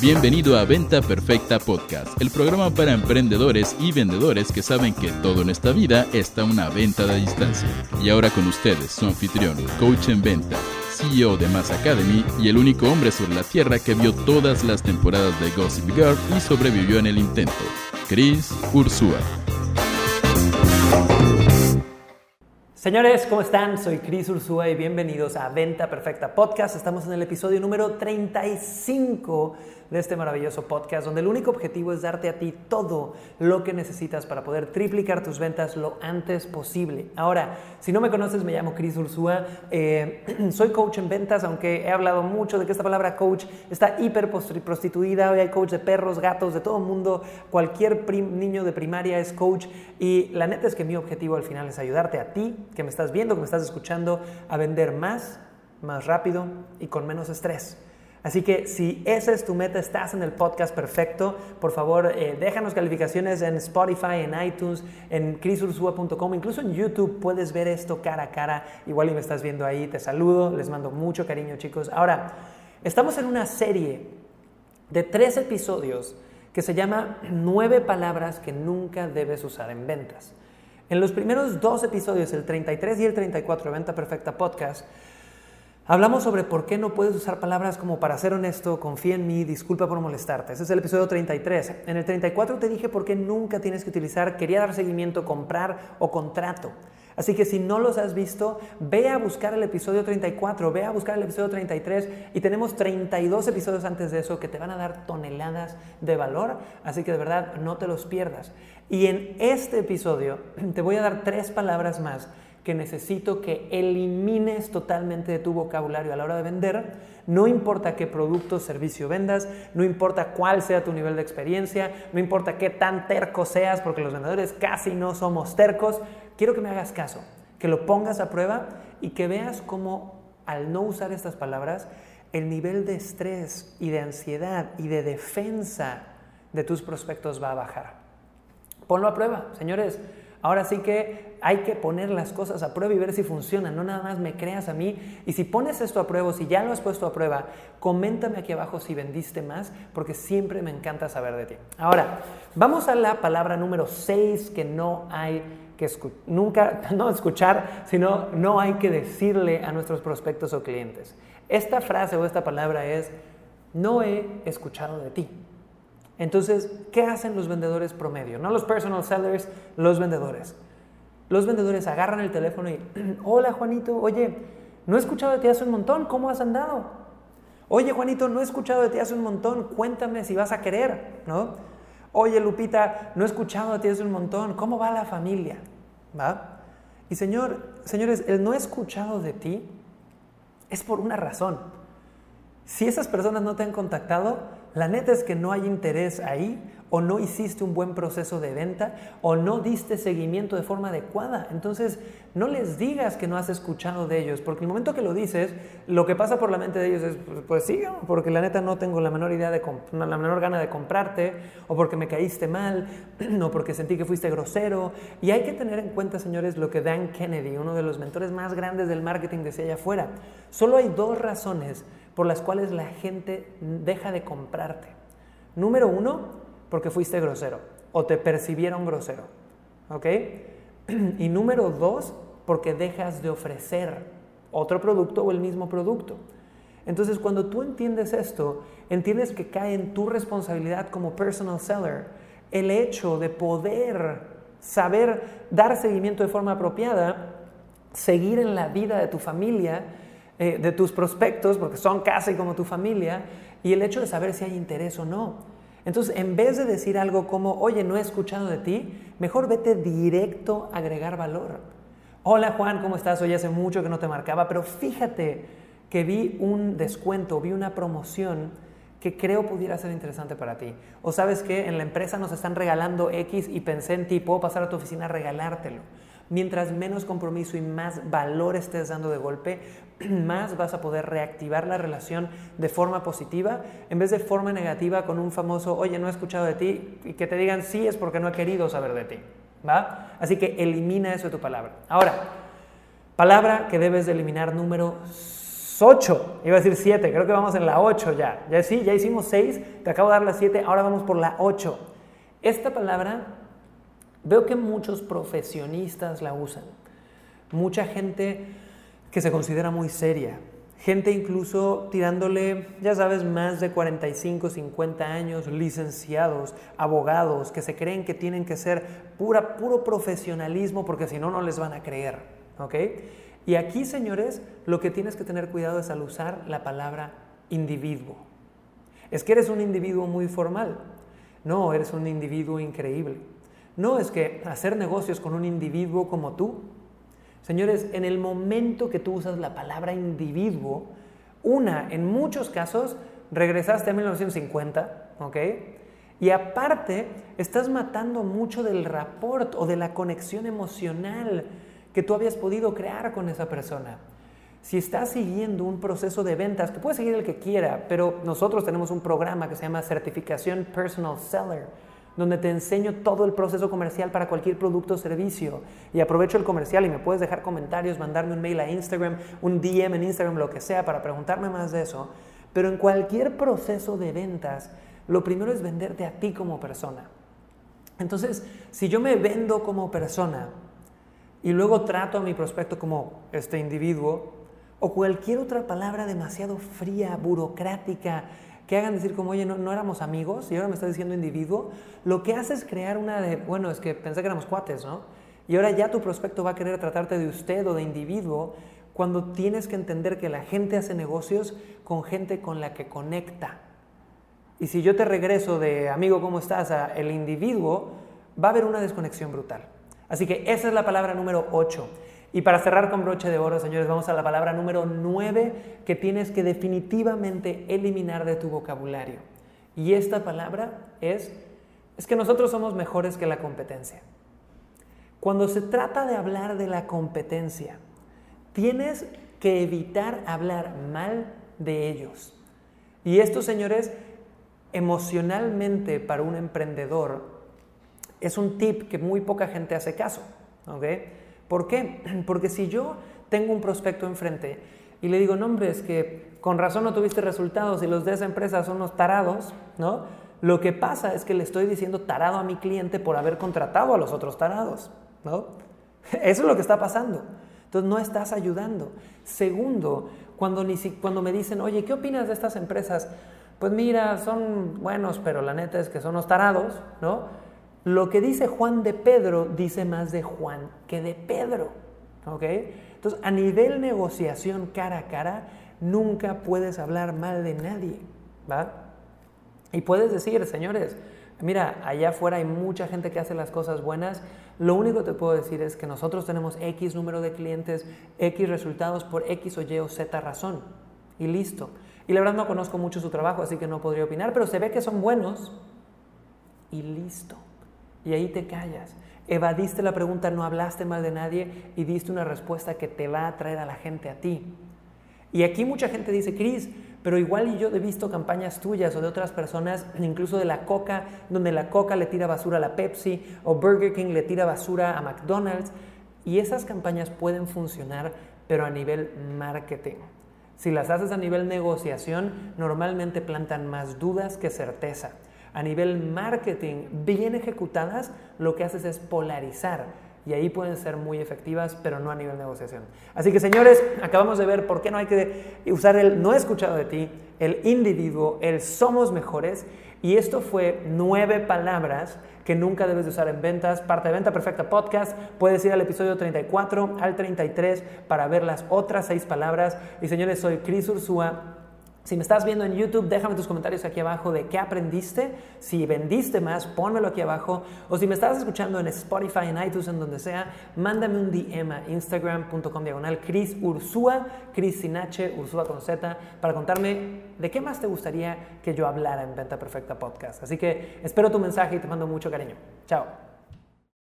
Bienvenido a Venta Perfecta Podcast, el programa para emprendedores y vendedores que saben que todo en esta vida está una venta de distancia. Y ahora con ustedes, su anfitrión, coach en venta, CEO de Mass Academy y el único hombre sobre la tierra que vio todas las temporadas de Gossip Girl y sobrevivió en el intento, Chris Ursúa. Señores, ¿cómo están? Soy Cris Ursúa y bienvenidos a Venta Perfecta Podcast. Estamos en el episodio número 35 de este maravilloso podcast, donde el único objetivo es darte a ti todo lo que necesitas para poder triplicar tus ventas lo antes posible. Ahora, si no me conoces, me llamo Cris Ursúa, eh, soy coach en ventas, aunque he hablado mucho de que esta palabra coach está hiper prostituida, hoy hay coach de perros, gatos, de todo mundo, cualquier niño de primaria es coach y la neta es que mi objetivo al final es ayudarte a ti, que me estás viendo, que me estás escuchando, a vender más, más rápido y con menos estrés. Así que si esa es tu meta, estás en el podcast perfecto, por favor eh, déjanos calificaciones en Spotify, en iTunes, en crisursua.com, incluso en YouTube puedes ver esto cara a cara, igual y me estás viendo ahí, te saludo, les mando mucho cariño chicos. Ahora, estamos en una serie de tres episodios que se llama Nueve palabras que nunca debes usar en ventas. En los primeros dos episodios, el 33 y el 34 de Venta Perfecta Podcast, Hablamos sobre por qué no puedes usar palabras como para ser honesto, confía en mí, disculpa por molestarte. Ese es el episodio 33. En el 34 te dije por qué nunca tienes que utilizar quería dar seguimiento, comprar o contrato. Así que si no los has visto, ve a buscar el episodio 34, ve a buscar el episodio 33 y tenemos 32 episodios antes de eso que te van a dar toneladas de valor. Así que de verdad no te los pierdas. Y en este episodio te voy a dar tres palabras más que necesito que elimines totalmente de tu vocabulario a la hora de vender, no importa qué producto o servicio vendas, no importa cuál sea tu nivel de experiencia, no importa qué tan terco seas, porque los vendedores casi no somos tercos, quiero que me hagas caso, que lo pongas a prueba y que veas cómo al no usar estas palabras, el nivel de estrés y de ansiedad y de defensa de tus prospectos va a bajar. Ponlo a prueba, señores. Ahora sí que hay que poner las cosas a prueba y ver si funcionan, no nada más me creas a mí. Y si pones esto a prueba, si ya lo has puesto a prueba, coméntame aquí abajo si vendiste más, porque siempre me encanta saber de ti. Ahora, vamos a la palabra número 6 que no hay que nunca, no escuchar, sino no hay que decirle a nuestros prospectos o clientes. Esta frase o esta palabra es, no he escuchado de ti. Entonces, ¿qué hacen los vendedores promedio? No los personal sellers, los vendedores. Los vendedores agarran el teléfono y, hola Juanito, oye, no he escuchado de ti hace un montón, ¿cómo has andado? Oye Juanito, no he escuchado de ti hace un montón, cuéntame si vas a querer, ¿no? Oye Lupita, no he escuchado de ti hace un montón, ¿cómo va la familia? ¿Va? Y señor, señores, el no he escuchado de ti es por una razón. Si esas personas no te han contactado, la neta es que no hay interés ahí o no hiciste un buen proceso de venta o no diste seguimiento de forma adecuada. Entonces, no les digas que no has escuchado de ellos, porque el momento que lo dices, lo que pasa por la mente de ellos es, pues, pues sí, porque la neta no tengo la menor idea de la menor gana de comprarte, o porque me caíste mal, o porque sentí que fuiste grosero. Y hay que tener en cuenta, señores, lo que Dan Kennedy, uno de los mentores más grandes del marketing, decía allá afuera. Solo hay dos razones por las cuales la gente deja de comprarte. Número uno, porque fuiste grosero o te percibieron grosero. ¿Ok? Y número dos, porque dejas de ofrecer otro producto o el mismo producto. Entonces, cuando tú entiendes esto, entiendes que cae en tu responsabilidad como personal seller el hecho de poder saber dar seguimiento de forma apropiada, seguir en la vida de tu familia eh, de tus prospectos, porque son casi como tu familia, y el hecho de saber si hay interés o no. Entonces, en vez de decir algo como, oye, no he escuchado de ti, mejor vete directo a agregar valor. Hola Juan, ¿cómo estás? Hoy hace mucho que no te marcaba, pero fíjate que vi un descuento, vi una promoción que creo pudiera ser interesante para ti. O sabes que en la empresa nos están regalando X y pensé en ti, puedo pasar a tu oficina a regalártelo. Mientras menos compromiso y más valor estés dando de golpe, más vas a poder reactivar la relación de forma positiva en vez de forma negativa con un famoso, oye, no he escuchado de ti, y que te digan sí es porque no he querido saber de ti. ¿Va? Así que elimina eso de tu palabra. Ahora, palabra que debes de eliminar número 8. Iba a decir 7, creo que vamos en la 8 ya. Ya sí, ya hicimos 6, te acabo de dar la 7, ahora vamos por la 8. Esta palabra veo que muchos profesionistas la usan. Mucha gente que se considera muy seria. Gente incluso tirándole, ya sabes, más de 45, 50 años, licenciados, abogados, que se creen que tienen que ser pura, puro profesionalismo porque si no, no les van a creer. ¿Ok? Y aquí, señores, lo que tienes que tener cuidado es al usar la palabra individuo. Es que eres un individuo muy formal. No, eres un individuo increíble. No, es que hacer negocios con un individuo como tú. Señores, en el momento que tú usas la palabra individuo, una, en muchos casos, regresaste a 1950, ¿ok? Y aparte, estás matando mucho del rapport o de la conexión emocional que tú habías podido crear con esa persona. Si estás siguiendo un proceso de ventas, que puede seguir el que quiera, pero nosotros tenemos un programa que se llama Certificación Personal Seller, donde te enseño todo el proceso comercial para cualquier producto o servicio. Y aprovecho el comercial y me puedes dejar comentarios, mandarme un mail a Instagram, un DM en Instagram, lo que sea, para preguntarme más de eso. Pero en cualquier proceso de ventas, lo primero es venderte a ti como persona. Entonces, si yo me vendo como persona, y luego trato a mi prospecto como este individuo o cualquier otra palabra demasiado fría, burocrática, que hagan decir como, oye, no, éramos amigos y ahora me estás diciendo individuo, lo que hace es crear una de, bueno, es que pensé que éramos cuates, ¿no? Y ahora ya tu prospecto va a querer tratarte de usted o de individuo cuando tienes que entender que la gente hace negocios con gente con la que conecta. Y si yo te regreso de amigo, ¿cómo estás? a el individuo, va a haber una desconexión brutal. Así que esa es la palabra número 8. Y para cerrar con broche de oro, señores, vamos a la palabra número 9 que tienes que definitivamente eliminar de tu vocabulario. Y esta palabra es, es que nosotros somos mejores que la competencia. Cuando se trata de hablar de la competencia, tienes que evitar hablar mal de ellos. Y esto, señores, emocionalmente para un emprendedor es un tip que muy poca gente hace caso. ¿Por qué? Porque si yo tengo un prospecto enfrente y le digo, no hombre, es que con razón no tuviste resultados y los de esa empresa son unos tarados, ¿no? Lo que pasa es que le estoy diciendo tarado a mi cliente por haber contratado a los otros tarados, ¿no? Eso es lo que está pasando. Entonces no estás ayudando. Segundo, cuando, ni cuando me dicen, oye, ¿qué opinas de estas empresas? Pues mira, son buenos, pero la neta es que son unos tarados, ¿no? Lo que dice Juan de Pedro dice más de Juan que de Pedro. ¿Ok? Entonces, a nivel negociación cara a cara, nunca puedes hablar mal de nadie. ¿Va? Y puedes decir, señores, mira, allá afuera hay mucha gente que hace las cosas buenas. Lo único que te puedo decir es que nosotros tenemos X número de clientes, X resultados por X o Y o Z razón. Y listo. Y la verdad no conozco mucho su trabajo, así que no podría opinar, pero se ve que son buenos. Y listo y ahí te callas. Evadiste la pregunta, no hablaste mal de nadie y diste una respuesta que te va a traer a la gente a ti. Y aquí mucha gente dice, Cris, pero igual yo he visto campañas tuyas o de otras personas, incluso de la Coca, donde la Coca le tira basura a la Pepsi o Burger King le tira basura a McDonald's. Y esas campañas pueden funcionar, pero a nivel marketing. Si las haces a nivel negociación, normalmente plantan más dudas que certeza a nivel marketing bien ejecutadas, lo que haces es polarizar y ahí pueden ser muy efectivas, pero no a nivel negociación. Así que señores, acabamos de ver por qué no hay que usar el no he escuchado de ti, el individuo, el somos mejores, y esto fue nueve palabras que nunca debes de usar en ventas, parte de Venta Perfecta Podcast, puedes ir al episodio 34 al 33 para ver las otras seis palabras. Y señores, soy Cris Ursúa si me estás viendo en YouTube, déjame tus comentarios aquí abajo de qué aprendiste. Si vendiste más, pónmelo aquí abajo. O si me estás escuchando en Spotify, en iTunes, en donde sea, mándame un DM a instagram.com diagonal Cris Ursúa, Cris sin con Z, para contarme de qué más te gustaría que yo hablara en Venta Perfecta Podcast. Así que espero tu mensaje y te mando mucho cariño. Chao.